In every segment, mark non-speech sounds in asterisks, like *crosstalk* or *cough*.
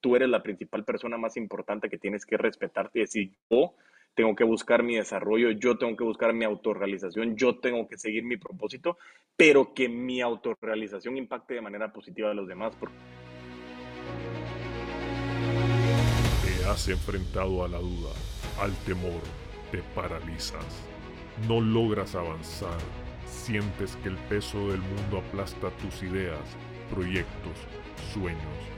tú eres la principal persona más importante que tienes que respetarte y decir, yo tengo que buscar mi desarrollo, yo tengo que buscar mi autorrealización, yo tengo que seguir mi propósito, pero que mi autorrealización impacte de manera positiva a los demás. Te has enfrentado a la duda, al temor, te paralizas, no logras avanzar, sientes que el peso del mundo aplasta tus ideas, proyectos, sueños,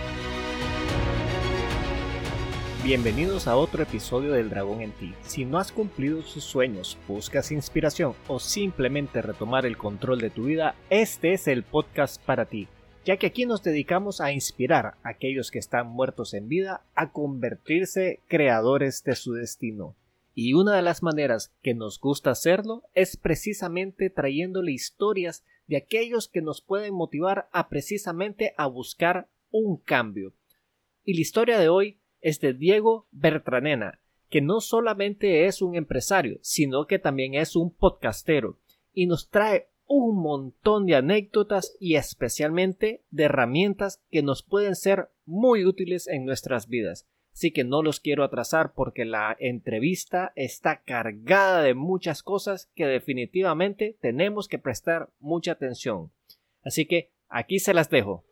Bienvenidos a otro episodio del Dragón en ti. Si no has cumplido tus sueños, buscas inspiración o simplemente retomar el control de tu vida, este es el podcast para ti, ya que aquí nos dedicamos a inspirar a aquellos que están muertos en vida a convertirse creadores de su destino. Y una de las maneras que nos gusta hacerlo es precisamente trayéndole historias de aquellos que nos pueden motivar a precisamente a buscar un cambio. Y la historia de hoy es de Diego Bertranena, que no solamente es un empresario, sino que también es un podcastero y nos trae un montón de anécdotas y especialmente de herramientas que nos pueden ser muy útiles en nuestras vidas. Así que no los quiero atrasar porque la entrevista está cargada de muchas cosas que definitivamente tenemos que prestar mucha atención. Así que aquí se las dejo.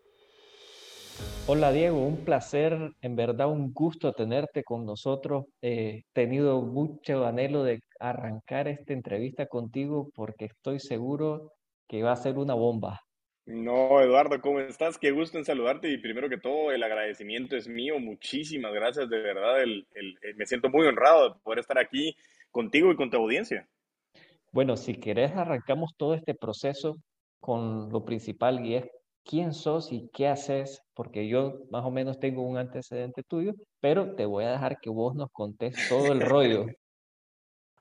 Hola Diego, un placer, en verdad un gusto tenerte con nosotros. He tenido mucho anhelo de arrancar esta entrevista contigo porque estoy seguro que va a ser una bomba. No, Eduardo, ¿cómo estás? Qué gusto en saludarte y primero que todo el agradecimiento es mío. Muchísimas gracias, de verdad. El, eh, me siento muy honrado de poder estar aquí contigo y con tu audiencia. Bueno, si querés arrancamos todo este proceso con lo principal y es quién sos y qué haces, porque yo más o menos tengo un antecedente tuyo, pero te voy a dejar que vos nos contés todo el rollo. *laughs*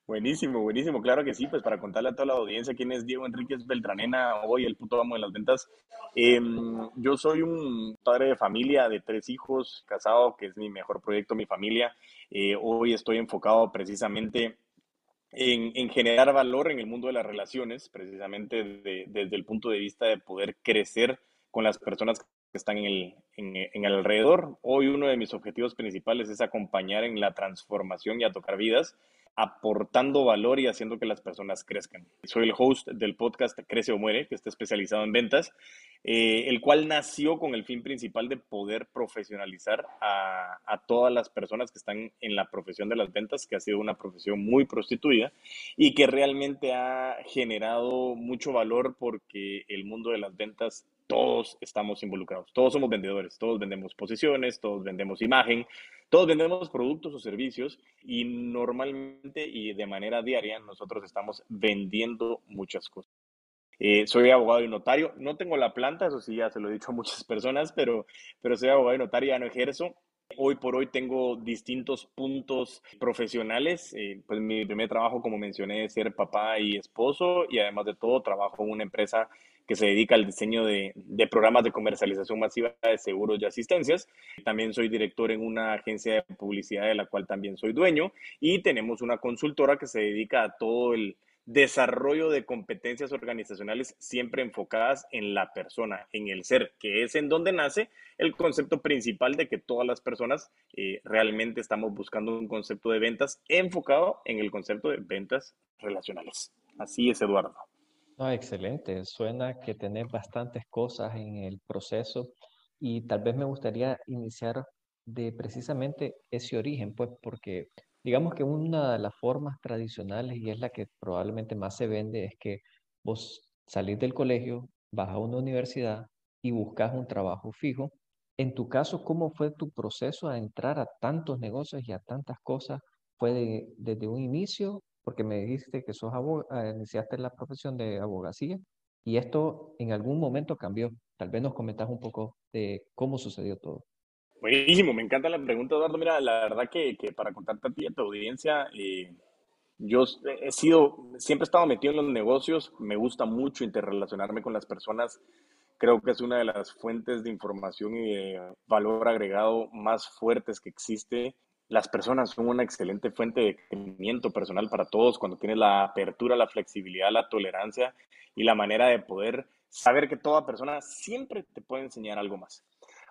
Buenísimo, buenísimo, claro que sí, pues para contarle a toda la audiencia quién es Diego Enríquez Beltranena, hoy el puto amo de las ventas. Em, yo soy un padre de familia de tres hijos, casado, que es mi mejor proyecto, mi familia. Eh, hoy estoy enfocado precisamente en, en, generar valor en el mundo de las relaciones, precisamente desde el punto de vista de poder crecer con las personas que están en el, en, el alrededor. Hoy uno de mis objetivos principales es acompañar en la transformación y a tocar vidas aportando valor y haciendo que las personas crezcan. Soy el host del podcast Crece o Muere, que está especializado en ventas, eh, el cual nació con el fin principal de poder profesionalizar a, a, todas las personas que están en la profesión de las ventas, que ha sido una profesión muy prostituida y que realmente ha generado mucho valor porque el mundo de las ventas todos estamos involucrados, todos somos vendedores, todos vendemos posiciones, todos vendemos imagen, todos vendemos productos o servicios y normalmente y de manera diaria nosotros estamos vendiendo muchas cosas. Eh, soy abogado y notario, no tengo la planta, eso sí, ya se lo he dicho a muchas personas, pero, pero soy abogado y notario, ya no ejerzo. Hoy por hoy tengo distintos puntos profesionales. Eh, pues mi primer trabajo, como mencioné, es ser papá y esposo y además de todo trabajo en una empresa que se dedica al diseño de, programas de comercialización masiva de seguros y asistencias. También soy director en una agencia de publicidad de la cual también soy dueño y tenemos una consultora que se dedica a todo el desarrollo de competencias organizacionales siempre enfocadas en la persona, en el ser, que es en donde nace el concepto principal de que todas las personas eh, realmente estamos buscando un concepto de ventas enfocado en el concepto de ventas relacionales. Así es, Eduardo. No, excelente. Suena que tenés bastantes cosas en el proceso y tal vez me gustaría iniciar de precisamente ese origen, pues porque digamos que una de las formas tradicionales y es la que probablemente más se vende es que vos salís del colegio, vas a una universidad y buscas un trabajo fijo. En tu caso, ¿cómo fue tu proceso a entrar a tantos negocios y a tantas cosas? ¿Fue desde un inicio porque me dijiste que sos ah, iniciaste la profesión de abogacía y esto en algún momento cambió. Tal vez nos comentas un poco de cómo sucedió todo. Buenísimo, me encanta la pregunta, Eduardo. Mira, la verdad que, que para contarte a ti y a tu audiencia, eh, Yo he sido, siempre he estado metido en los negocios, me gusta mucho interrelacionarme con las personas, creo que es una de las fuentes de información y de valor agregado más fuertes que existe. Las personas son una excelente fuente de crecimiento personal para todos cuando tienes la apertura, la flexibilidad, la tolerancia y la manera de poder saber que toda persona siempre te puede enseñar algo más.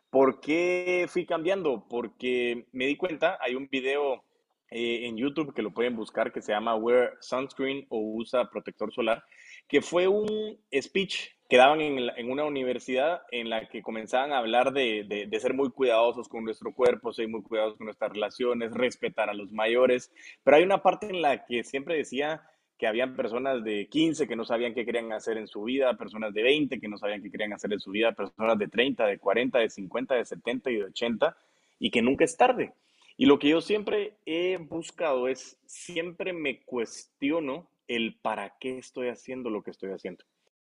¿Por qué fui cambiando? Porque me di cuenta, hay un video eh, en YouTube que lo pueden buscar que se llama Wear Sunscreen o Usa Protector Solar, que fue un speech que daban en, una universidad en la que comenzaban a hablar de, de, ser muy cuidadosos con nuestro cuerpo, ser muy cuidadosos con nuestras relaciones, respetar a los mayores, pero hay una parte en la que siempre decía que habían personas de 15 que no sabían qué querían hacer en su vida, personas de 20 que no sabían qué querían hacer en su vida, personas de 30, de 40, de 50, de 70 y de 80, y que nunca es tarde. Y lo que yo siempre he buscado es, siempre me cuestiono el para qué estoy haciendo lo que estoy haciendo.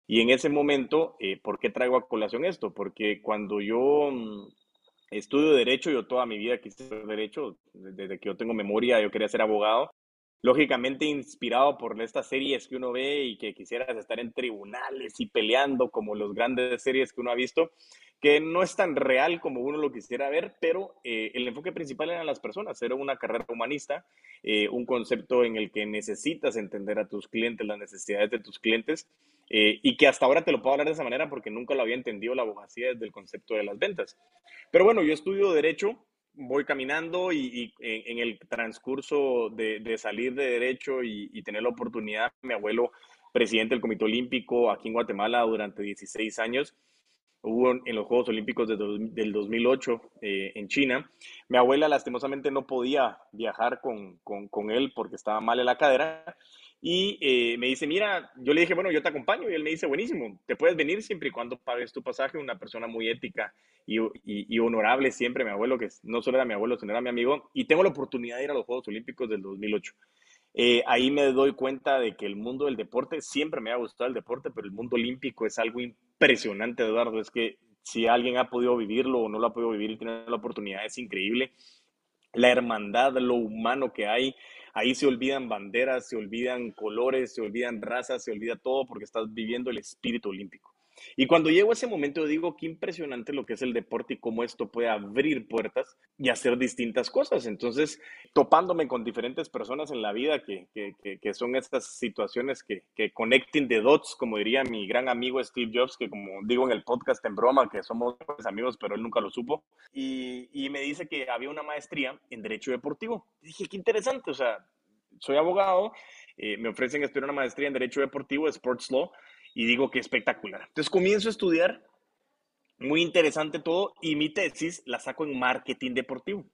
Y en ese momento, eh, ¿por qué traigo a colación esto? Porque cuando yo mm, estudio derecho, yo toda mi vida quise ser derecho, desde que yo tengo memoria, yo quería ser abogado, lógicamente inspirado por estas series que uno ve y que quisieras estar en tribunales y peleando como los grandes series que uno ha visto, que no es tan real como uno lo quisiera ver, pero eh, el enfoque principal eran las personas, era una carrera humanista, eh, un concepto en el que necesitas entender a tus clientes, las necesidades de tus clientes, eh, y que hasta ahora te lo puedo hablar de esa manera porque nunca lo había entendido la abogacía desde el concepto de las ventas. Pero bueno, yo estudio derecho, voy caminando y, en, el transcurso de, salir de derecho y, tener la oportunidad, mi abuelo, presidente del Comité Olímpico aquí en Guatemala durante 16 años, hubo en los Juegos Olímpicos del 2008 eh, en China. Mi abuela lastimosamente no podía viajar con, con, con él porque estaba mal en la cadera y eh, me dice, mira, yo le dije, bueno, yo te acompaño. Y él me dice, buenísimo, te puedes venir siempre y cuando pagues tu pasaje. Una persona muy ética y, y, honorable siempre, mi abuelo, que no solo era mi abuelo, sino era mi amigo. Y tengo la oportunidad de ir a los Juegos Olímpicos del 2008. Eh, ahí me doy cuenta de que el mundo del deporte, siempre me ha gustado el deporte, pero el mundo olímpico es algo impresionante, Eduardo. Es que si alguien ha podido vivirlo o no lo ha podido vivir y tiene la oportunidad, es increíble. La hermandad, lo humano que hay, Ahí se olvidan banderas, se olvidan colores, se olvidan razas, se olvida todo porque estás viviendo el espíritu olímpico. Y cuando llego a ese momento digo, qué impresionante lo que es el deporte y cómo esto puede abrir puertas y hacer distintas cosas. Entonces, topándome con diferentes personas en la vida que, que, son estas situaciones que, que connecting the dots, como diría mi gran amigo Steve Jobs, que como digo en el podcast en broma, que somos amigos, pero él nunca lo supo, y, y me dice que había una maestría en Derecho Deportivo. Y dije, qué interesante, o sea, soy abogado, eh, me ofrecen estudiar una maestría en Derecho Deportivo, Sports Law, y digo que espectacular. Entonces comienzo a estudiar, muy interesante todo, y mi tesis la saco en marketing deportivo.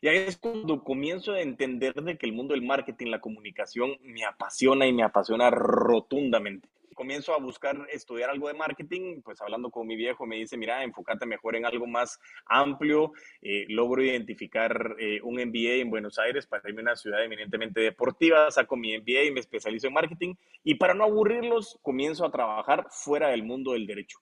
Y ahí es cuando comienzo a entender de que el mundo del marketing, la comunicación, me apasiona y me apasiona rotundamente comienzo a buscar estudiar algo de marketing, pues hablando con mi viejo me dice, mira, enfócate mejor en algo más amplio. Eh, logro identificar eh, un MBA en Buenos Aires para irme a una ciudad eminentemente deportiva, saco mi MBA y me especializo en marketing. Y para no aburrirlos, comienzo a trabajar fuera del mundo del derecho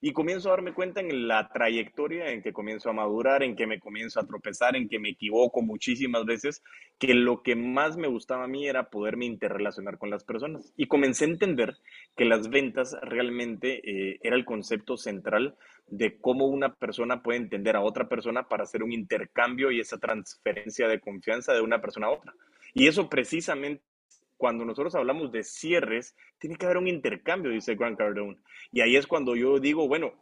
y comienzo a darme cuenta en la trayectoria en que comienzo a madurar, en que me comienzo a tropezar, en que me equivoco muchísimas veces, que lo que más me gustaba a mí era poderme interrelacionar con las personas. Y comencé a entender que las ventas realmente eh, era el concepto central de cómo una persona puede entender a otra persona para hacer un intercambio y esa transferencia de confianza de una persona a otra. Y eso precisamente cuando nosotros hablamos de cierres, tiene que haber un intercambio, dice Grant Cardone. Y ahí es cuando yo digo, bueno,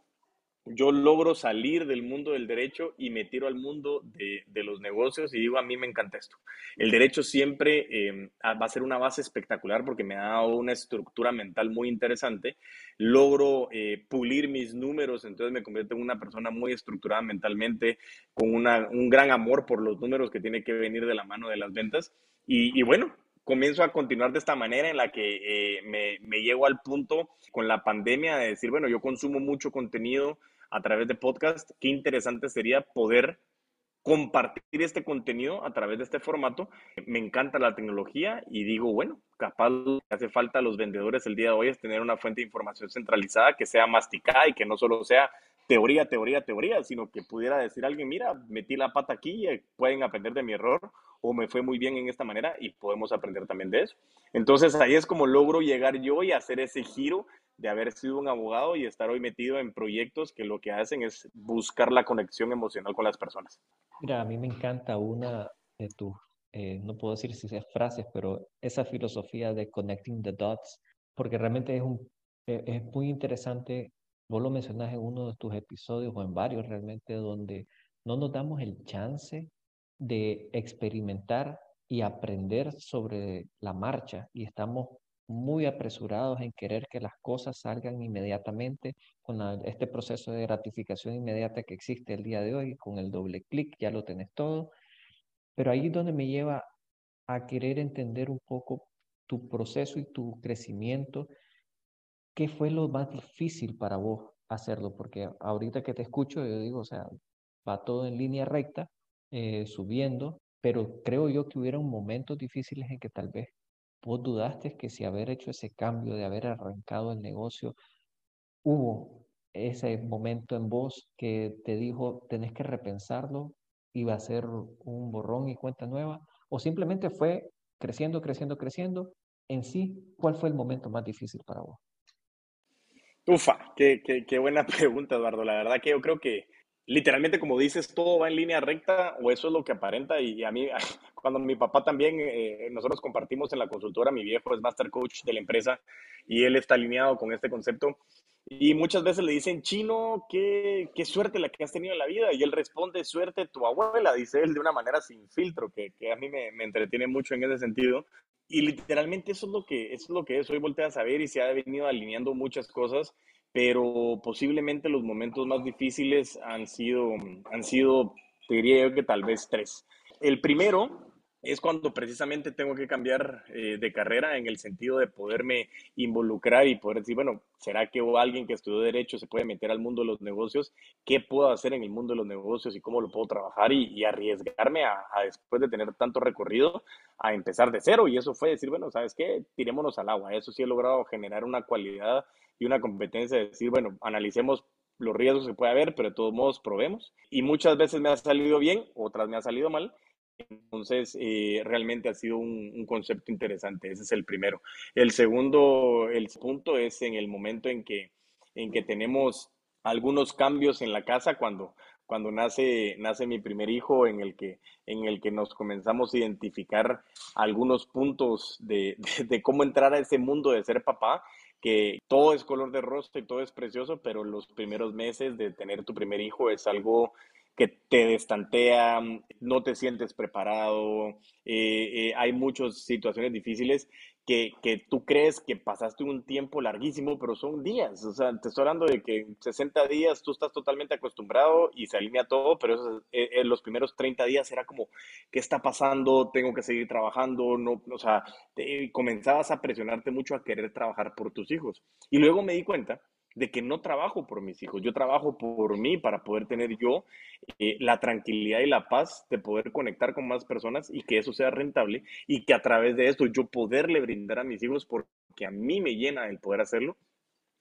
yo logro salir del mundo del derecho y me tiro al mundo de, los negocios y digo, a mí me encanta esto. El derecho siempre eh, va a ser una base espectacular porque me ha dado una estructura mental muy interesante. Logro eh, pulir mis números, entonces me convierto en una persona muy estructurada mentalmente, con un gran amor por los números que tiene que venir de la mano de las ventas. y bueno, comienzo a continuar de esta manera en la que eh, me, me, llego al punto con la pandemia de decir, bueno, yo consumo mucho contenido a través de podcast, qué interesante sería poder compartir este contenido a través de este formato. Me encanta la tecnología y digo, bueno, capaz lo que hace falta a los vendedores el día de hoy es tener una fuente de información centralizada que sea masticada y que no solo sea teoría, teoría, teoría, sino que pudiera decir alguien, mira, metí la pata aquí, eh, pueden aprender de mi error o me fue muy bien en esta manera y podemos aprender también de eso. Entonces ahí es como logro llegar yo y hacer ese giro de haber sido un abogado y estar hoy metido en proyectos que lo que hacen es buscar la conexión emocional con las personas. Mira, a mí me encanta una de tus, eh, no puedo decir si es frases, pero esa filosofía de connecting the dots, porque realmente es, un, e, es muy interesante, vos lo mencionas en uno de tus episodios o en varios realmente, donde no nos damos el chance de experimentar y aprender sobre la marcha y estamos muy apresurados en querer que las cosas salgan inmediatamente con este proceso de gratificación inmediata que existe el día de hoy, con el doble clic ya lo tenés todo, pero ahí es donde me lleva a querer entender un poco tu proceso y tu crecimiento. ¿Qué fue lo más difícil para vos hacerlo? Porque ahorita que te escucho, yo digo, o sea, va todo en línea recta, eh, subiendo, pero creo yo que hubieron momentos difíciles en que tal vez vos dudaste que si haber hecho ese cambio, de haber arrancado el negocio, hubo ese momento en vos que te dijo, tenés que repensarlo, iba a ser un borrón y cuenta nueva, o simplemente fue creciendo, creciendo, creciendo. En sí, ¿cuál fue el momento más difícil para vos? Ufa, qué, qué, qué buena *laughs* pregunta, Eduardo. La verdad que yo creo que literalmente, como dices, todo va en línea recta o eso es lo que aparenta. Y a mí, *laughs* cuando mi papá también, eh, nosotros compartimos en la consultora, mi viejo es master coach de la empresa y él está alineado con este concepto. Y muchas veces le dicen, chino, qué, qué suerte la que has tenido en la vida. Y él responde, suerte tu abuela, dice él de una manera sin filtro, que, que a mí me, me, entretiene mucho en ese sentido. Y literalmente eso es lo que, es, lo que es. Hoy voltea a saber y se ha venido alineando muchas cosas pero posiblemente los momentos más difíciles han sido, han sido, te diría yo que tal vez tres. El primero es cuando precisamente tengo que cambiar eh, de carrera en el sentido de poderme involucrar y poder decir, bueno, ¿será que alguien que estudió derecho se puede meter al mundo de los negocios? ¿Qué puedo hacer en el mundo de los negocios y cómo lo puedo trabajar y, arriesgarme a, a, después de tener tanto recorrido, a empezar de cero? Y eso fue decir, bueno, ¿sabes qué? Tirémonos al agua. Eso sí he logrado generar una cualidad y una competencia de decir, bueno, analicemos los riesgos que puede haber, pero de todos modos probemos. Y muchas veces me ha salido bien, otras me ha salido mal. Entonces, eh, realmente ha sido un, concepto interesante. Ese es el primero. El segundo, el punto es en el momento en que, en que tenemos algunos cambios en la casa cuando, cuando nace, nace mi primer hijo, en el, que, en el que nos comenzamos a identificar algunos puntos de, de cómo entrar a ese mundo de ser papá que todo es color de rostro y todo es precioso, pero los primeros meses de tener tu primer hijo es algo que te destantea, no te sientes preparado, eh, eh, hay muchas situaciones difíciles que, que, tú crees que pasaste un tiempo larguísimo, pero son días. O sea, te estoy hablando de que en 60 días tú estás totalmente acostumbrado y se alinea todo, pero eso, eh, los primeros 30 días era como, ¿qué está pasando? Tengo que seguir trabajando. No, o sea, te, comenzabas a presionarte mucho a querer trabajar por tus hijos. Y luego me di cuenta de que no trabajo por mis hijos, yo trabajo por mí para poder tener yo eh, la tranquilidad y la paz de poder conectar con más personas y que eso sea rentable y que a través de esto yo poderle brindar a mis hijos porque a mí me llena el poder hacerlo,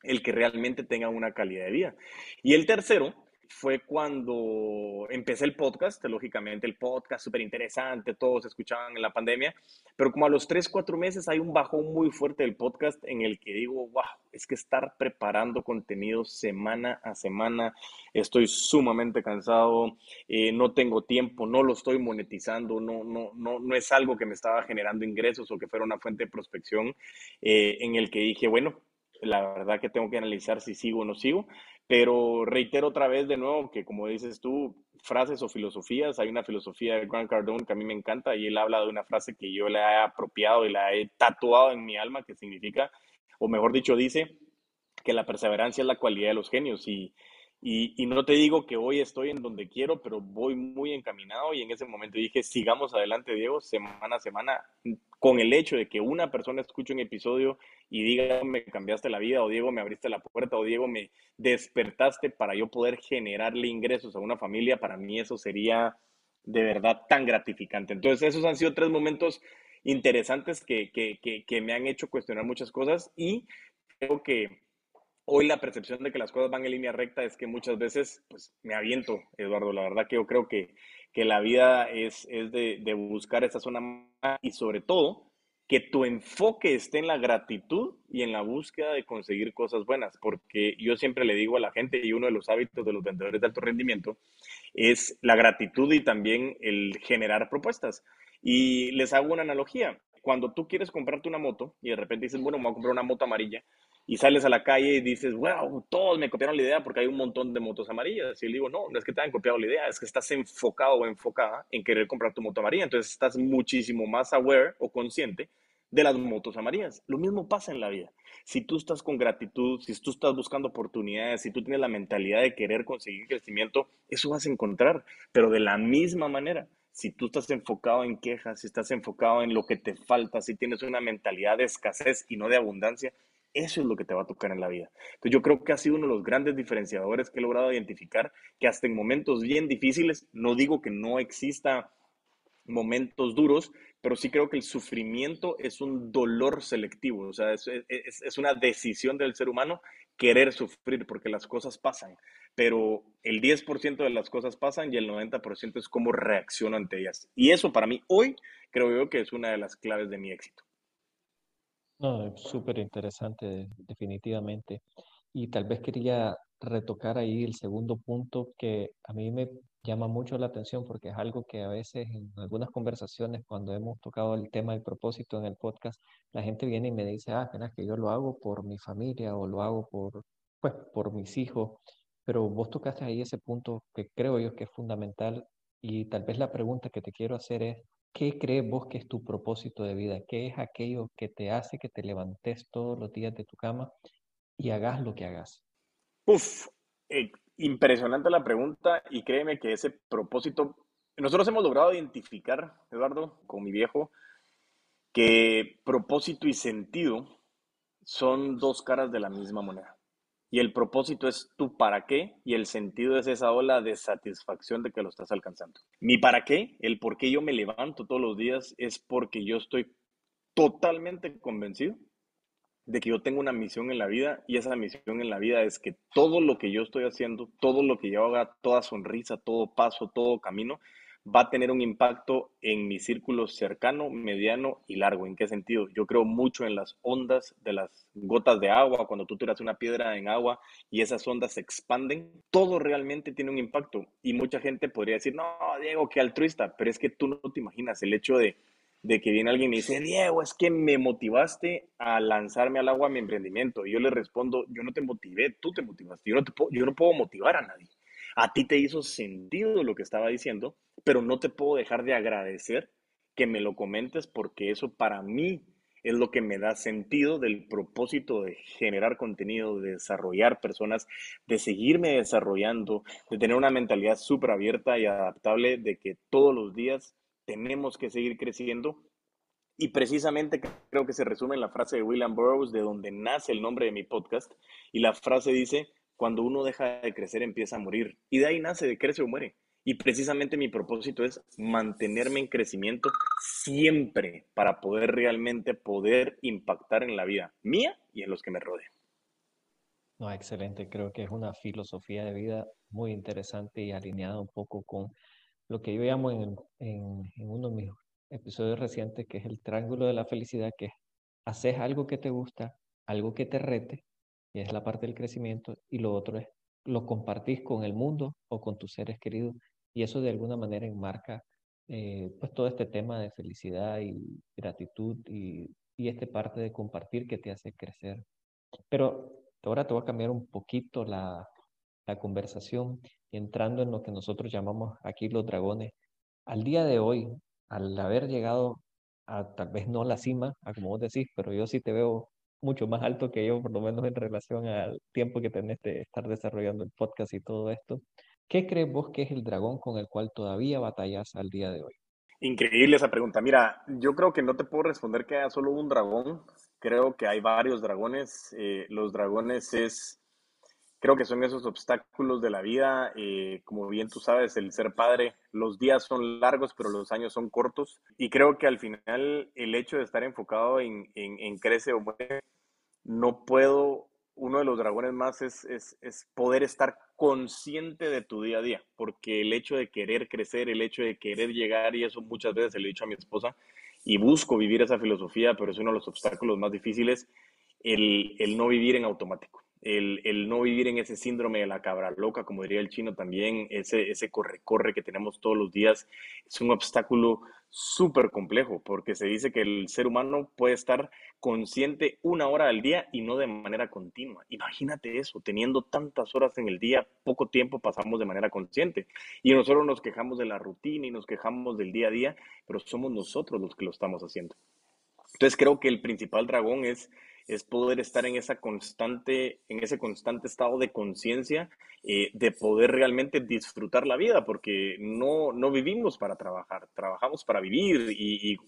el que realmente tenga una calidad de vida. Y el tercero fue cuando empecé el podcast, lógicamente el podcast súper interesante, todos escuchaban en la pandemia, pero como a los tres, cuatro meses hay un bajón muy fuerte del podcast en el que digo, wow, es que estar preparando contenido semana a semana, estoy sumamente cansado, eh, no tengo tiempo, no lo estoy monetizando, no, no, no, no es algo que me estaba generando ingresos o que fuera una fuente de prospección, eh, en el que dije, bueno, la verdad que tengo que analizar si sigo o no sigo. Pero reitero otra vez de nuevo que, como dices tú, frases o filosofías, hay una filosofía de Grant Cardone que a mí me encanta y él habla de una frase que yo le he apropiado y la he tatuado en mi alma, que significa, o mejor dicho, dice que la perseverancia es la cualidad de los genios y, y, y, no te digo que hoy estoy en donde quiero, pero voy muy encaminado y en ese momento dije, sigamos adelante, Diego, semana a semana, con el hecho de que una persona escuche un episodio y diga, me cambiaste la vida, o Diego, me abriste la puerta, o Diego, me despertaste para yo poder generarle ingresos a una familia, para mí eso sería de verdad tan gratificante. Entonces, esos han sido tres momentos interesantes que, que, que, que me han hecho cuestionar muchas cosas y creo que Hoy la percepción de que las cosas van en línea recta es que muchas veces pues me aviento, Eduardo. La verdad que yo creo que, que la vida es, es de, de buscar esa zona y sobre todo que tu enfoque esté en la gratitud y en la búsqueda de conseguir cosas buenas, porque yo siempre le digo a la gente y uno de los hábitos de los vendedores de alto rendimiento es la gratitud y también el generar propuestas. Y les hago una analogía. Cuando tú quieres comprarte una moto y de repente dices, bueno, me voy a comprar una moto amarilla, y sales a la calle y dices, wow, todos me copiaron la idea porque hay un montón de motos amarillas. Y le digo, no, no es que te hayan copiado la idea, es que estás enfocado o enfocada en querer comprar tu moto amarilla. Entonces estás muchísimo más aware o consciente de las motos amarillas. Lo mismo pasa en la vida. Si tú estás con gratitud, si tú estás buscando oportunidades, si tú tienes la mentalidad de querer conseguir crecimiento, eso vas a encontrar. Pero de la misma manera, si tú estás enfocado en quejas, si estás enfocado en lo que te falta, si tienes una mentalidad de escasez y no de abundancia, eso es lo que te va a tocar en la vida. Entonces yo creo que ha sido uno de los grandes diferenciadores que he logrado identificar, que hasta en momentos bien difíciles, no digo que no exista momentos duros, pero sí creo que el sufrimiento es un dolor selectivo, o sea, es, una decisión del ser humano querer sufrir porque las cosas pasan, pero el 10% de las cosas pasan y el 90% es cómo reacciono ante ellas. Y eso para mí hoy creo que es una de las claves de mi éxito. No, súper interesante, definitivamente. Y tal vez quería retocar ahí el segundo punto que a mí me llama mucho la atención porque es algo que a veces en algunas conversaciones cuando hemos tocado el tema del propósito en el podcast, la gente viene y me dice, ah, es que yo lo hago por mi familia o lo hago por, pues, por mis hijos, pero vos tocaste ahí ese punto que creo yo que es fundamental y tal vez la pregunta que te quiero hacer es, ¿Qué crees vos que es tu propósito de vida? ¿Qué es aquello que te hace que te levantes todos los días de tu cama y hagas lo que hagas? Uf, eh, impresionante la pregunta y créeme que ese propósito, nosotros hemos logrado identificar, Eduardo, con mi viejo, que propósito y sentido son dos caras de la misma moneda. Y el propósito es tu para qué y el sentido es esa ola de satisfacción de que lo estás alcanzando. Mi para qué, el por qué yo me levanto todos los días es porque yo estoy totalmente convencido de que yo tengo una misión en la vida y esa misión en la vida es que todo lo que yo estoy haciendo, todo lo que yo haga, toda sonrisa, todo paso, todo camino, va a tener un impacto en mi círculo cercano, mediano y largo. ¿En qué sentido? Yo creo mucho en las ondas de las gotas de agua, cuando tú tiras una piedra en agua y esas ondas se expanden, todo realmente tiene un impacto. Y mucha gente podría decir, no, Diego, qué altruista, pero es que tú no te imaginas el hecho de, que viene alguien y dice, Diego, es que me motivaste a lanzarme al agua a mi emprendimiento. Y yo le respondo, yo no te motivé, tú te motivaste. Yo no, te yo no puedo motivar a nadie. A ti te hizo sentido lo que estaba diciendo, pero no te puedo dejar de agradecer que me lo comentes porque eso para mí es lo que me da sentido del propósito de generar contenido, de desarrollar personas, de seguirme desarrollando, de tener una mentalidad súper abierta y adaptable, de que todos los días tenemos que seguir creciendo. Y precisamente creo que se resume en la frase de William Burroughs, de donde nace el nombre de mi podcast. Y la frase dice, cuando uno deja de crecer empieza a morir. Y de ahí nace, de crece o muere. Y precisamente mi propósito es mantenerme en crecimiento siempre para poder realmente poder impactar en la vida mía y en los que me rodean. No, excelente. Creo que es una filosofía de vida muy interesante y alineada un poco con lo que yo llamo en, en, uno de mis episodios recientes, que es el triángulo de la felicidad, que es haces algo que te gusta, algo que te rete que es la parte del crecimiento, y lo otro es lo compartís con el mundo o con tus seres queridos, y eso de alguna manera enmarca eh, pues todo este tema de felicidad y gratitud y, y este parte de compartir que te hace crecer. Pero ahora te voy a cambiar un poquito la, la conversación, entrando en lo que nosotros llamamos aquí los dragones. Al día de hoy, al haber llegado a tal vez no la cima, a como vos decís, pero yo sí te veo mucho más alto que yo, por lo menos en relación al tiempo que tenés de estar desarrollando el podcast y todo esto. ¿Qué crees vos que es el dragón con el cual todavía batallas al día de hoy? Increíble esa pregunta. Mira, yo creo que no te puedo responder que haya solo un dragón. Creo que hay varios dragones. Eh, los dragones es, creo que son esos obstáculos de la vida. Eh, como bien tú sabes, el ser padre, los días son largos, pero los años son cortos. Y creo que al final el hecho de estar enfocado en, en, en crece o muere no puedo uno de los dragones más es, es, es, poder estar consciente de tu día a día, porque el hecho de querer crecer, el hecho de querer llegar, y eso muchas veces se lo he dicho a mi esposa, y busco vivir esa filosofía, pero es uno de los obstáculos más difíciles, el, el no vivir en automático el, no vivir en ese síndrome de la cabra loca, como diría el chino también, ese, ese corre-corre que tenemos todos los días, es un obstáculo súper complejo, porque se dice que el ser humano puede estar consciente una hora al día y no de manera continua. Imagínate eso, teniendo tantas horas en el día, poco tiempo pasamos de manera consciente. Y nosotros nos quejamos de la rutina y nos quejamos del día a día, pero somos nosotros los que lo estamos haciendo. Entonces creo que el principal dragón es es poder estar en, esa constante, en ese constante estado de conciencia, eh, de poder realmente disfrutar la vida, porque no, no vivimos para trabajar, trabajamos para vivir y,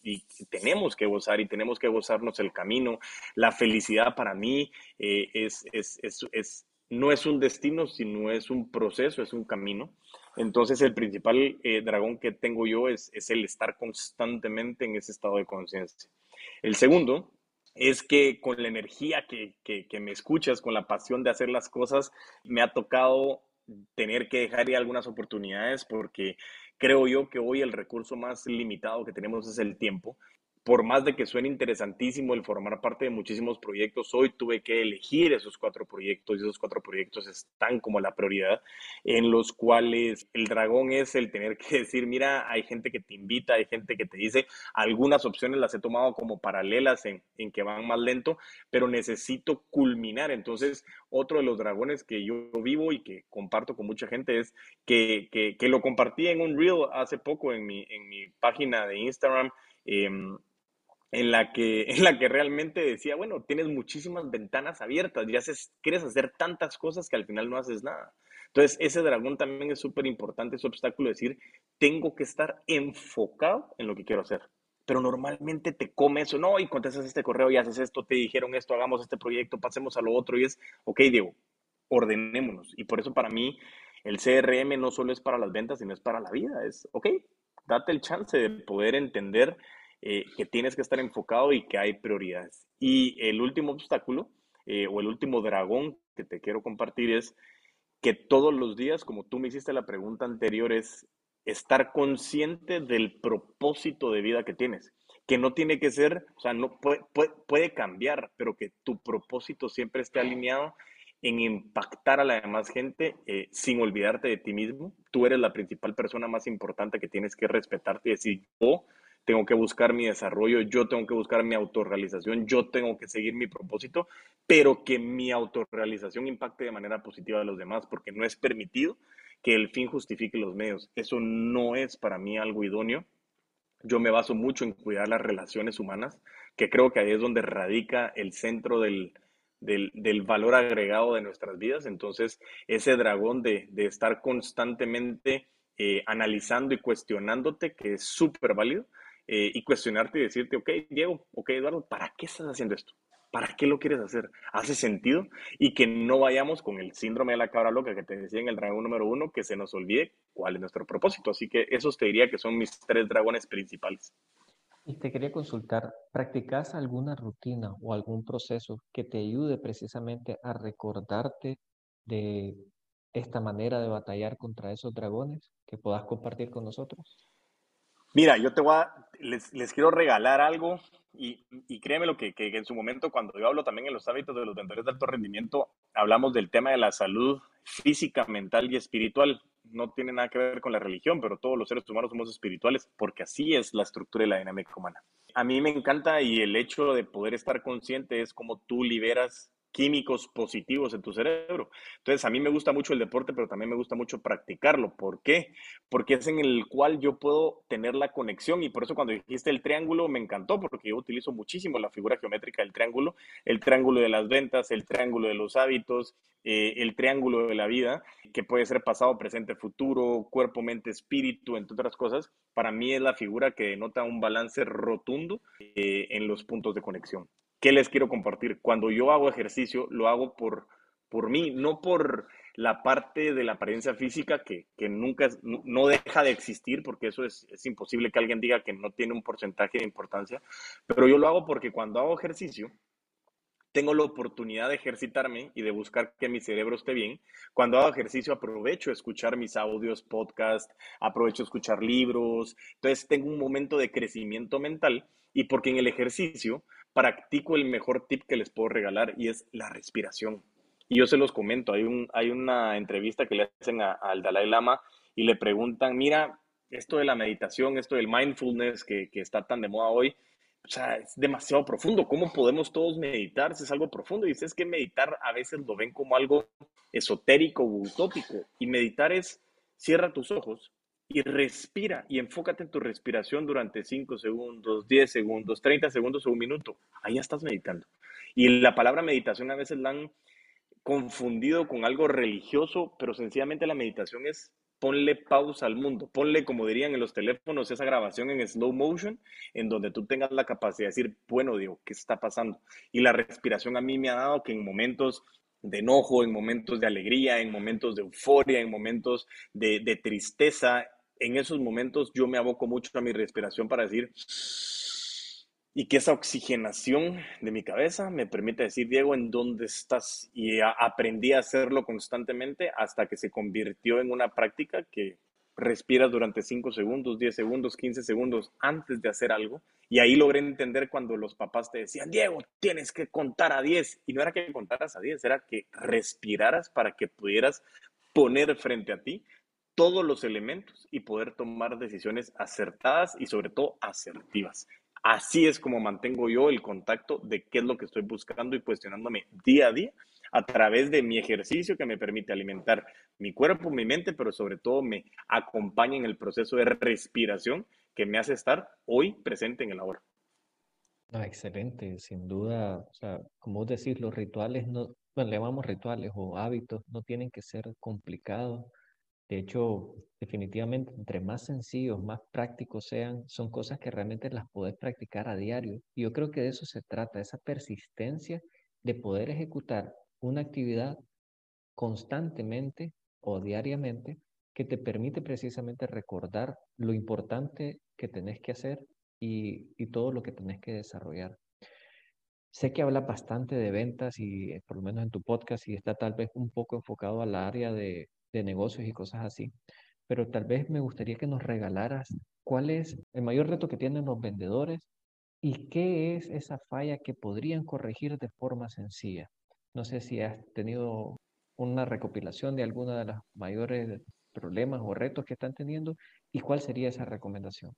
tenemos que gozar y tenemos que gozarnos el camino. La felicidad para mí eh, es, es, es, no es un destino, sino es un proceso, es un camino. Entonces el principal eh, dragón que tengo yo es, es el estar constantemente en ese estado de conciencia. El segundo es que con la energía que, que, me escuchas, con la pasión de hacer las cosas, me ha tocado tener que dejar ir algunas oportunidades porque creo yo que hoy el recurso más limitado que tenemos es el tiempo por más de que suene interesantísimo el formar parte de muchísimos proyectos, hoy tuve que elegir esos cuatro proyectos y esos cuatro proyectos están como la prioridad, en los cuales el dragón es el tener que *laughs* decir, mira, hay gente que te invita, hay gente que te dice, algunas opciones las he tomado como paralelas en, en que van más lento, pero necesito culminar. Entonces, otro de los dragones que yo vivo y que comparto con mucha gente es que, que, lo compartí en un reel hace poco en mi, en mi página de Instagram. Eh, en la que, en la que realmente decía, bueno, tienes muchísimas ventanas abiertas y haces, quieres hacer tantas cosas que al final no haces nada. Entonces, ese dragón también es súper importante, ese obstáculo de decir, tengo que estar enfocado en lo que quiero hacer. Pero normalmente te come eso, no, y contestas este correo y haces esto, te dijeron esto, hagamos este proyecto, pasemos a lo otro, y es, ok, Diego, ordenémonos. Y por eso para mí el CRM no solo es para las ventas, sino es para la vida. Es, ok, date el chance de poder entender eh, que tienes que estar enfocado y que hay prioridades. Y el último obstáculo eh, o el último dragón que te quiero compartir es que todos los días, como tú me hiciste la pregunta anterior, es estar consciente del propósito de vida que tienes. Que no tiene que ser, o sea, no puede, puede, cambiar, pero que tu propósito siempre esté alineado en impactar a la demás gente eh, sin olvidarte de ti mismo. Tú eres la principal persona más importante que tienes que respetarte y decir, yo tengo que buscar mi desarrollo, yo tengo que buscar mi autorrealización, yo tengo que seguir mi propósito, pero que mi autorrealización impacte de manera positiva a los demás, porque no es permitido que el fin justifique los medios. Eso no es para mí algo idóneo. Yo me baso mucho en cuidar las relaciones humanas, que creo que ahí es donde radica el centro del, del, valor agregado de nuestras vidas. Entonces, ese dragón de, de estar constantemente eh, analizando y cuestionándote, que es súper válido, eh, y cuestionarte y decirte, ok, Diego, ok, Eduardo, ¿para qué estás haciendo esto? ¿Para qué lo quieres hacer? ¿Hace sentido? Y que no vayamos con el síndrome de la cabra loca que te decía en el dragón número uno, que se nos olvide cuál es nuestro propósito. Así que esos te diría que son mis tres dragones principales. Y te quería consultar, ¿practicas alguna rutina o algún proceso que te ayude precisamente a recordarte de esta manera de batallar contra esos dragones que puedas compartir con nosotros? Mira, yo te voy a, les, les quiero regalar algo y, y créeme lo que, que, en su momento, cuando yo hablo también en los hábitos de los vendedores de alto rendimiento, hablamos del tema de la salud física, mental y espiritual. No tiene nada que ver con la religión, pero todos los seres humanos somos espirituales porque así es la estructura y la dinámica humana. A mí me encanta y el hecho de poder estar consciente es como tú liberas químicos positivos en tu cerebro. Entonces, a mí me gusta mucho el deporte, pero también me gusta mucho practicarlo. ¿Por qué? Porque es en el cual yo puedo tener la conexión y por eso cuando dijiste el triángulo me encantó, porque yo utilizo muchísimo la figura geométrica del triángulo, el triángulo de las ventas, el triángulo de los hábitos, eh, el triángulo de la vida, que puede ser pasado, presente, futuro, cuerpo, mente, espíritu, entre otras cosas. Para mí es la figura que denota un balance rotundo eh, en los puntos de conexión. ¿Qué les quiero compartir? Cuando yo hago ejercicio, lo hago por, por mí, no por la parte de la apariencia física que, que nunca, no, deja de existir, porque eso es, es, imposible que alguien diga que no tiene un porcentaje de importancia, pero yo lo hago porque cuando hago ejercicio, tengo la oportunidad de ejercitarme y de buscar que mi cerebro esté bien. Cuando hago ejercicio aprovecho escuchar mis audios, podcast, aprovecho escuchar libros. Entonces tengo un momento de crecimiento mental y porque en el ejercicio practico el mejor tip que les puedo regalar y es la respiración. Y yo se los comento, hay, un, hay una entrevista que le hacen al Dalai Lama y le preguntan, mira, esto de la meditación, esto del mindfulness que, que está tan de moda hoy, o sea, es demasiado profundo. ¿Cómo podemos todos meditar si es algo profundo? Y es que meditar a veces lo ven como algo esotérico o utópico. Y meditar es, cierra tus ojos y respira y enfócate en tu respiración durante 5 segundos, 10 segundos, 30 segundos o un minuto. Ahí ya estás meditando. Y la palabra meditación a veces la han confundido con algo religioso, pero sencillamente la meditación es ponle pausa al mundo, ponle, como dirían en los teléfonos, esa grabación en slow motion, en donde tú tengas la capacidad de decir, bueno, digo, ¿qué está pasando? Y la respiración a mí me ha dado que en momentos de enojo, en momentos de alegría, en momentos de euforia, en momentos de, de tristeza, en esos momentos yo me aboco mucho a mi respiración para decir, y que esa oxigenación de mi cabeza me permite decir, Diego, ¿en dónde estás? Y aprendí a hacerlo constantemente hasta que se convirtió en una práctica que respiras durante 5 segundos, 10 segundos, 15 segundos antes de hacer algo. Y ahí logré entender cuando los papás te decían, Diego, tienes que contar a 10. Y no era que contaras a 10, era que respiraras para que pudieras poner frente a ti todos los elementos y poder tomar decisiones acertadas y sobre todo asertivas. Así es como mantengo yo el contacto de qué es lo que estoy buscando y cuestionándome día a día a través de mi ejercicio que me permite alimentar mi cuerpo, mi mente, pero sobre todo me acompaña en el proceso de respiración que me hace estar hoy presente en el ahora. Ah, excelente, sin duda, o sea, como vos decís, los rituales no, bueno, le llamamos rituales o hábitos, no tienen que ser complicados, de hecho, definitivamente, entre más sencillos, más prácticos sean, son cosas que realmente las podés practicar a diario. Y yo creo que de eso se trata, esa persistencia de poder ejecutar una actividad constantemente o diariamente que te permite precisamente recordar lo importante que tenés que hacer y, y todo lo que tenés que desarrollar. Sé que habla bastante de ventas y eh, por lo menos en tu podcast y está tal vez un poco enfocado al área de, de negocios y cosas así. Pero tal vez me gustaría que nos regalaras cuál es el mayor reto que tienen los vendedores y qué es esa falla que podrían corregir de forma sencilla. No sé si has tenido una recopilación de alguna de los mayores problemas o retos que están teniendo y cuál sería esa recomendación.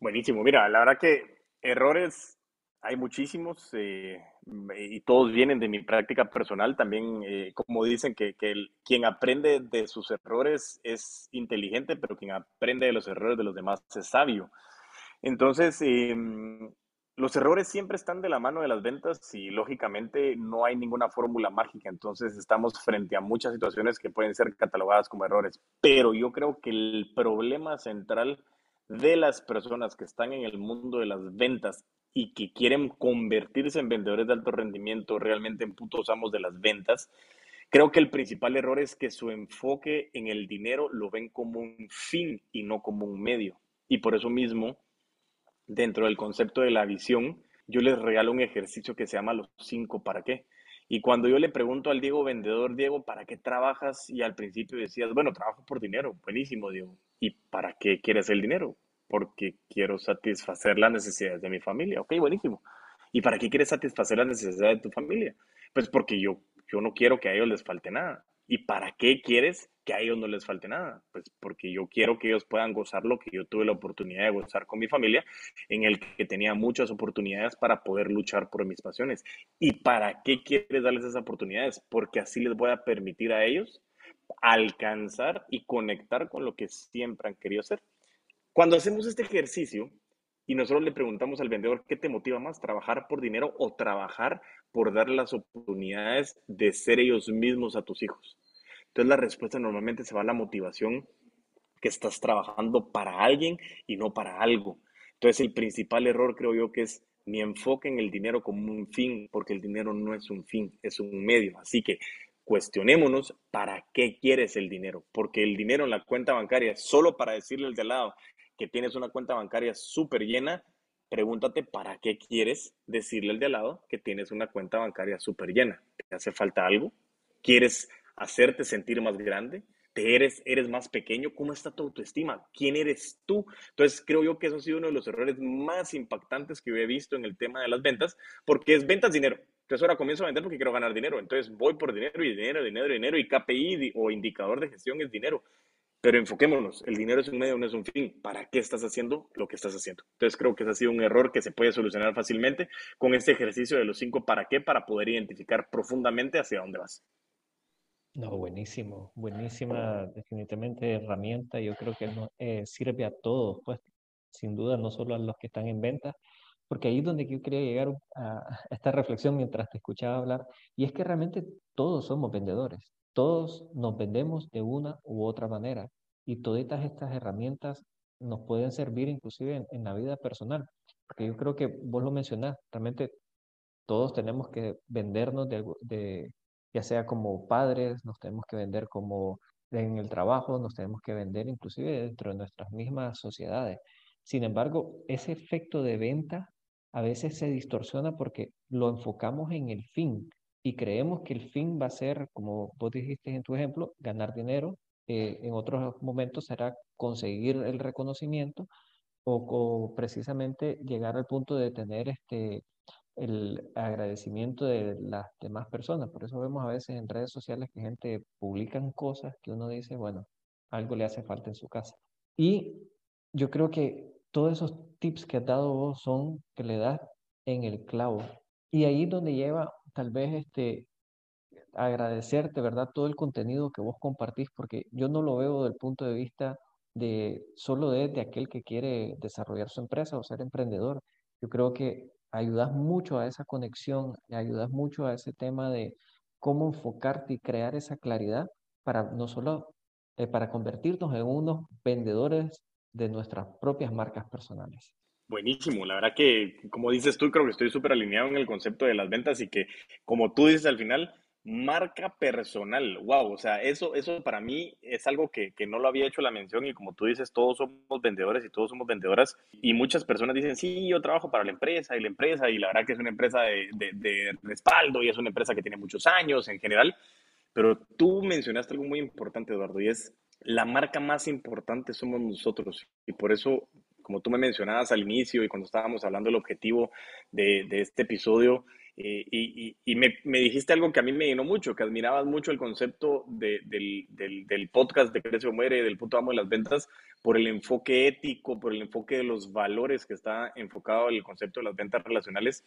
Buenísimo, mira, la verdad que errores hay muchísimos eh, y todos vienen de mi práctica personal. También, eh, como dicen, que, quien aprende de sus errores es inteligente, pero quien aprende de los errores de los demás es sabio. Entonces, em, los errores siempre están de la mano de las ventas y lógicamente no hay ninguna fórmula mágica. Entonces, estamos frente a muchas situaciones que pueden ser catalogadas como errores. Pero yo creo que el problema central de las personas que están en el mundo de las ventas y que quieren convertirse en vendedores de alto rendimiento, realmente en putos amos de las ventas, creo que el principal error es que su enfoque en el dinero lo ven como un fin y no como un medio. Y por eso mismo, dentro del concepto de la visión, yo les regalo un ejercicio que se llama los cinco para qué. Y cuando yo le pregunto al Diego vendedor, Diego, ¿para qué trabajas? Y al principio decías, bueno, trabajo por dinero. Buenísimo, Diego. ¿Y para qué quieres el dinero? Porque quiero satisfacer las necesidades de mi familia. Ok, buenísimo. ¿Y para qué quieres satisfacer las necesidades de tu familia? Pues porque yo, yo no quiero que a ellos les falte nada. ¿Y para qué quieres que a ellos no les falte nada? Pues porque yo quiero que ellos puedan gozar lo que yo tuve la oportunidad de gozar con mi familia, en el que tenía muchas oportunidades para poder luchar por mis pasiones. ¿Y para qué quieres darles esas oportunidades? Porque así les voy a permitir a ellos alcanzar y conectar con lo que siempre han querido ser. Cuando hacemos este ejercicio y nosotros le preguntamos al vendedor qué te motiva más, trabajar por dinero o trabajar por darle las oportunidades de ser ellos mismos a tus hijos. Entonces la respuesta normalmente se va a la motivación que estás trabajando para alguien y no para algo. Entonces el principal error creo yo que es mi enfoque en el dinero como un fin, porque el dinero no es un fin, es un medio. Así que cuestionémonos para qué quieres el dinero, porque el dinero en la cuenta bancaria es solo para decirle al de al lado, que tienes una cuenta bancaria súper llena, pregúntate para qué quieres decirle al de al lado que tienes una cuenta bancaria súper llena. ¿Te hace falta algo? ¿Quieres hacerte sentir más grande? ¿Te eres, eres más pequeño? ¿Cómo está tu autoestima? ¿Quién eres tú? Entonces, creo yo que eso ha sido uno de los errores más impactantes que yo he visto en el tema de las ventas, porque es ventas dinero. Entonces, ahora comienzo a vender porque quiero ganar dinero. Entonces, voy por dinero y dinero, dinero, dinero, y KPI o indicador de gestión es dinero. Pero enfoquémonos, el dinero es un medio, no es un fin. ¿Para qué estás haciendo lo que estás haciendo? Entonces creo que ese ha sido un error que se puede solucionar fácilmente con este ejercicio de los cinco para qué, para poder identificar profundamente hacia dónde vas. No, buenísimo, buenísima definitivamente herramienta. Yo creo que eh, sirve a todos, pues sin duda, no solo a los que están en venta, porque ahí es donde yo quería llegar a esta reflexión mientras te escuchaba hablar, y es que realmente todos somos vendedores. Todos nos vendemos de una u otra manera y todas estas herramientas nos pueden servir inclusive en, la vida personal, porque yo creo que vos lo mencionás, realmente todos tenemos que vendernos de, ya sea como padres, nos tenemos que vender como en el trabajo, nos tenemos que vender inclusive dentro de nuestras mismas sociedades. Sin embargo, ese efecto de venta a veces se distorsiona porque lo enfocamos en el fin, y creemos que el fin va a ser, como vos dijiste en tu ejemplo, ganar dinero. Eh, en otros momentos será conseguir el reconocimiento o, precisamente llegar al punto de tener este, el agradecimiento de las demás personas. Por eso vemos a veces en redes sociales que gente publican cosas que uno dice, bueno, algo le hace falta en su casa. Y yo creo que todos esos tips que has dado vos son que le das en el clavo. Y ahí es donde lleva tal vez este, agradecerte, ¿verdad? Todo el contenido que vos compartís, porque yo no lo veo del punto de vista de solo de, aquel que quiere desarrollar su empresa o ser emprendedor. Yo creo que ayudas mucho a esa conexión, ayudas mucho a ese tema de cómo enfocarte y crear esa claridad para no solo eh, para convertirnos en unos vendedores de nuestras propias marcas personales. Buenísimo, la verdad que, como dices tú, creo que estoy súper alineado en el concepto de las ventas y que, como tú dices al final, marca personal, wow, o sea, eso, eso para mí es algo que, que, no lo había hecho la mención y como tú dices, todos somos vendedores y todos somos vendedoras y muchas personas dicen, sí, yo trabajo para la empresa y la empresa y la verdad que es una empresa de, de, de respaldo y es una empresa que tiene muchos años en general, pero tú mencionaste algo muy importante, Eduardo, y es la marca más importante somos nosotros y por eso como tú me mencionabas al inicio y cuando estábamos hablando del objetivo de, este episodio, eh, y, me, dijiste algo que a mí me llenó mucho, que admirabas mucho el concepto del, podcast de Crece o Muere, del puto amo de las ventas, por el enfoque ético, por el enfoque de los valores que está enfocado en el concepto de las ventas relacionales.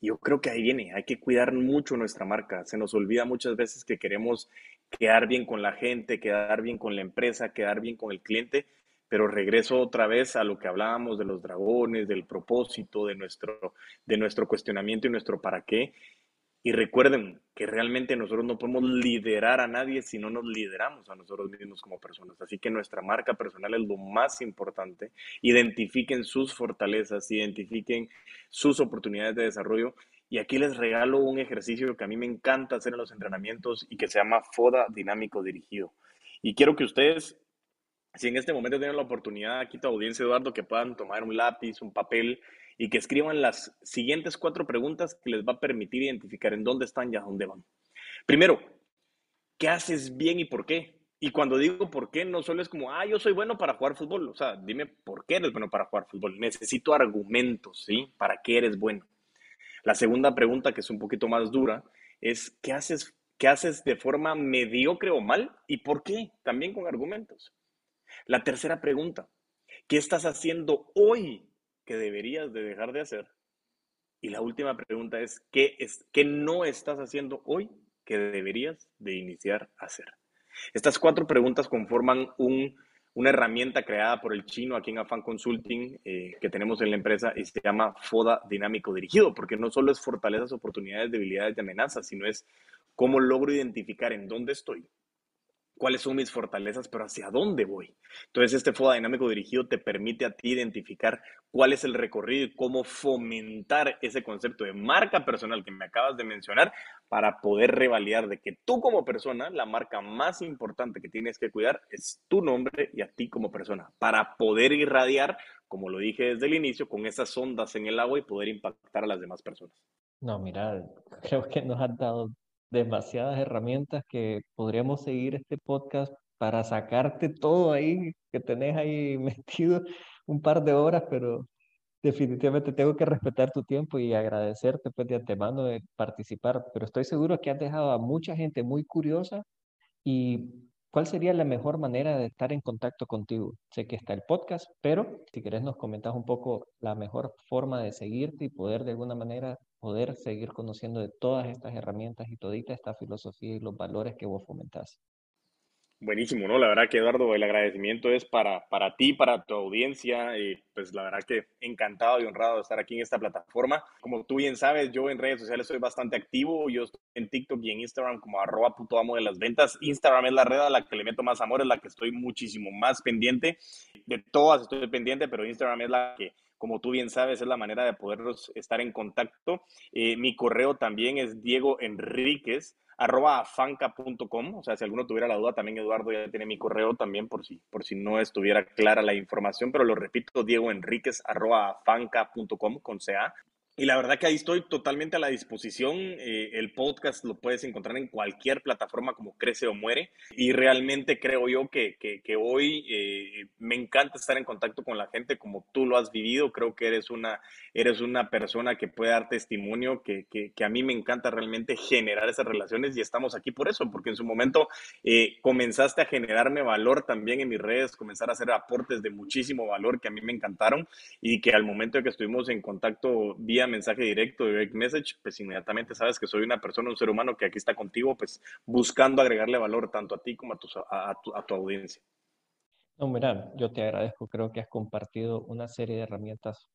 Y yo creo que ahí viene, hay que cuidar mucho nuestra marca. Se nos olvida muchas veces que queremos quedar bien con la gente, quedar bien con la empresa, quedar bien con el cliente, pero regreso otra vez a lo que hablábamos de los dragones, del propósito, de nuestro, de nuestro cuestionamiento y nuestro para qué. Y recuerden que realmente nosotros no podemos liderar a nadie si no nos lideramos a nosotros mismos como personas. Así que nuestra marca personal es lo más importante. Identifiquen sus fortalezas, identifiquen sus oportunidades de desarrollo. Y aquí les regalo un ejercicio que a mí me encanta hacer en los entrenamientos y que se llama FODA dinámico dirigido. Y quiero que ustedes si en este momento tienen la oportunidad, aquí tu audiencia, Eduardo, que puedan tomar un lápiz, un papel y que escriban las siguientes cuatro preguntas que les va a permitir identificar en dónde están y a dónde van. Primero, ¿qué haces bien y por qué? Y cuando digo por qué, no solo es como, ah, yo soy bueno para jugar fútbol. O sea, dime por qué eres bueno para jugar fútbol. Necesito argumentos, ¿sí? ¿Para qué eres bueno? La segunda pregunta, que es un poquito más dura, es ¿qué haces, qué haces de forma mediocre o mal? ¿Y por qué? También con argumentos. La tercera pregunta, ¿qué estás haciendo hoy que deberías de dejar de hacer? Y la última pregunta es, ¿qué, es, qué no estás haciendo hoy que deberías de iniciar a hacer? Estas cuatro preguntas conforman una herramienta creada por el chino aquí en Afan Consulting eh, que tenemos en la empresa y se llama FODA Dinámico Dirigido, porque no solo es fortalezas, oportunidades, debilidades y amenazas, sino es cómo logro identificar en dónde estoy, cuáles son mis fortalezas, pero hacia dónde voy. Entonces, este FODA dinámico dirigido te permite a ti identificar cuál es el recorrido y cómo fomentar ese concepto de marca personal que me acabas de mencionar para poder revalidar de que tú como persona, la marca más importante que tienes que cuidar es tu nombre y a ti como persona, para poder irradiar, como lo dije desde el inicio, con esas ondas en el agua y poder impactar a las demás personas. No, mira, *laughs* creo que nos han dado demasiadas herramientas que podríamos seguir este podcast para sacarte todo ahí que tenés ahí *laughs* metido un par de horas, pero definitivamente tengo que respetar tu tiempo y agradecerte pues, de antemano de participar, pero estoy seguro que has dejado a mucha gente muy curiosa y ¿cuál sería la mejor manera de estar en contacto contigo? Sé que está el podcast, pero si querés nos comentas un poco la mejor forma de seguirte y poder de alguna manera poder seguir conociendo de todas estas herramientas y todita esta filosofía y los valores que vos fomentás. Buenísimo, ¿no? La verdad que Eduardo, el agradecimiento es para, para ti, para tu audiencia, y pues la verdad que encantado y honrado de estar aquí en esta plataforma. Como tú bien sabes, yo en redes sociales soy bastante activo, yo estoy en TikTok y en Instagram como arroba puto amo de las ventas. Instagram es la red a la que le meto más amor, es la que estoy muchísimo más pendiente. De todas estoy pendiente, pero Instagram es la que como tú bien sabes, es la manera de poder estar en contacto. Eh, mi correo también es Diego arroba afanca.com, o sea, si alguno tuviera la duda, también Eduardo ya tiene mi correo también por si, por si no estuviera clara la información, pero lo repito, Diego Enríquez con. Y la verdad que ahí estoy totalmente a la disposición. Eh, el podcast lo puedes encontrar en cualquier plataforma como Crece o Muere. Y realmente creo yo que, que, hoy eh, me encanta estar en contacto con la gente como tú lo has vivido. Creo que eres una, eres una persona que puede dar testimonio, que, que a mí me encanta realmente generar esas relaciones y estamos aquí por eso, porque en su momento eh, comenzaste a generarme valor también en mis redes, comenzar a hacer aportes de muchísimo valor que a mí me encantaron y que al momento de que estuvimos en contacto vía mensaje directo, direct message, pues inmediatamente sabes que soy una persona, un ser humano que aquí está contigo, pues buscando agregarle valor tanto a ti como a tu, a, tu, audiencia. No, mira, yo te agradezco, creo que has compartido una serie de herramientas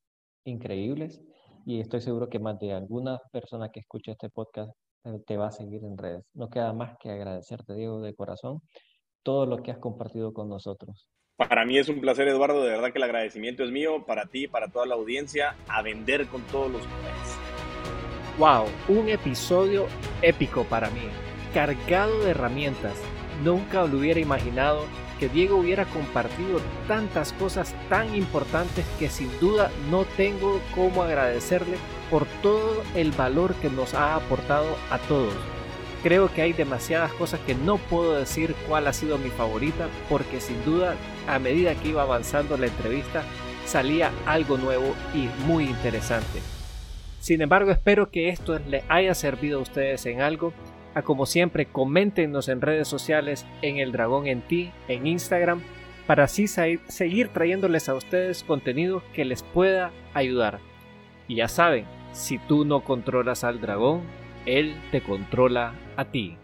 increíbles y estoy seguro que más de alguna persona que escuche este podcast te va a seguir en redes. No queda más que agradecerte, Diego, de corazón, todo lo que has compartido con nosotros. Para mí es un placer, Eduardo. De verdad que el agradecimiento es mío para ti, para toda la audiencia, a vender con todos los poderes. Wow, un episodio épico para mí, cargado de herramientas. Nunca lo hubiera imaginado que Diego hubiera compartido tantas cosas tan importantes que sin duda no tengo cómo agradecerle por todo el valor que nos ha aportado a todos. Creo que hay demasiadas cosas que no puedo decir cuál ha sido mi favorita porque sin duda a medida que iba avanzando la entrevista salía algo nuevo y muy interesante. Sin embargo, espero que esto les haya servido a ustedes en algo. A como siempre, coméntenos en redes sociales, en El Dragón en Ti, en Instagram, para así seguir trayéndoles a ustedes contenido que les pueda ayudar. Y ya saben, si tú no controlas al dragón, él te controla a ti.